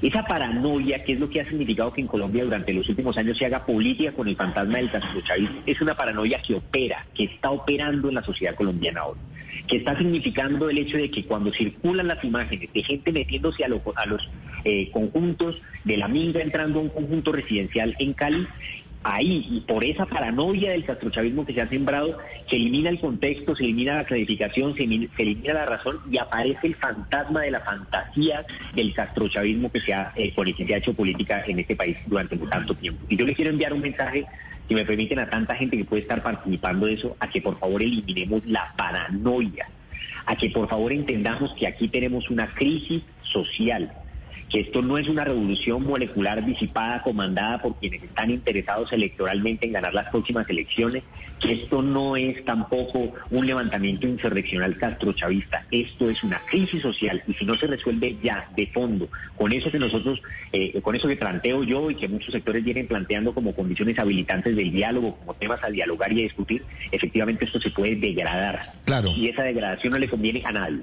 Esa paranoia, que es lo que ha significado que en Colombia durante los últimos años se haga política con el fantasma del castrochavismo, es una paranoia que opera, que está operando en la sociedad colombiana hoy, que está significando el hecho de que cuando circulan las imágenes de gente metiéndose a, a los eh, conjuntos de la minga entrando a un conjunto residencial en Cali, ahí y por esa paranoia del castrochavismo que se ha sembrado, se elimina el contexto, se elimina la clarificación, se elimina, la razón y aparece el fantasma de la fantasía del castrochavismo que se ha, eh, que se ha hecho política en este país durante tanto tiempo. Y yo le quiero enviar un mensaje, si me permiten, a tanta gente que puede estar participando de eso, a que por favor eliminemos la paranoia, a que por favor entendamos que aquí tenemos una crisis social que esto no es una revolución molecular disipada, comandada por quienes están interesados electoralmente en ganar las próximas elecciones, que esto no es tampoco un levantamiento insurreccional castrochavista, esto es una crisis social y si no se resuelve ya de fondo, con eso que nosotros, eh, con eso que planteo yo y que muchos sectores vienen planteando como condiciones habilitantes del diálogo, como temas a dialogar y a discutir, efectivamente esto se puede degradar. Claro. Y esa degradación no le conviene a nadie.